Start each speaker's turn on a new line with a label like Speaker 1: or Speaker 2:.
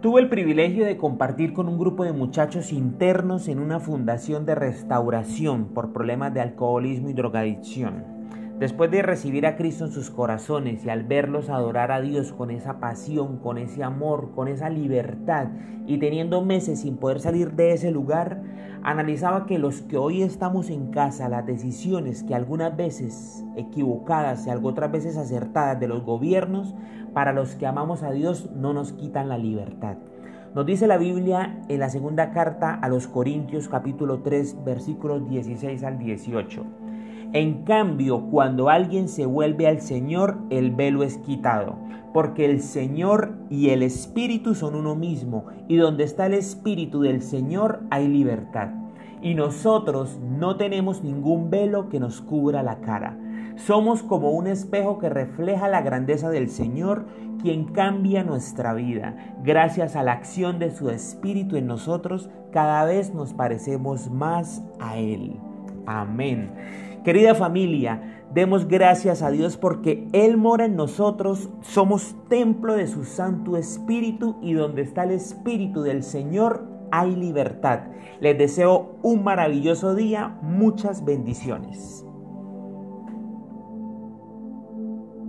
Speaker 1: Tuve el privilegio de compartir con un grupo de muchachos internos en una fundación de restauración por problemas de alcoholismo y drogadicción. Después de recibir a Cristo en sus corazones y al verlos adorar a Dios con esa pasión, con ese amor, con esa libertad y teniendo meses sin poder salir de ese lugar, analizaba que los que hoy estamos en casa, las decisiones que algunas veces equivocadas y otras veces acertadas de los gobiernos, para los que amamos a Dios no nos quitan la libertad. Nos dice la Biblia en la segunda carta a los Corintios capítulo 3 versículos 16 al 18. En cambio, cuando alguien se vuelve al Señor, el velo es quitado, porque el Señor y el Espíritu son uno mismo, y donde está el Espíritu del Señor hay libertad. Y nosotros no tenemos ningún velo que nos cubra la cara. Somos como un espejo que refleja la grandeza del Señor, quien cambia nuestra vida. Gracias a la acción de su Espíritu en nosotros, cada vez nos parecemos más a Él. Amén. Querida familia, demos gracias a Dios porque Él mora en nosotros, somos templo de su Santo Espíritu y donde está el Espíritu del Señor hay libertad. Les deseo un maravilloso día, muchas bendiciones.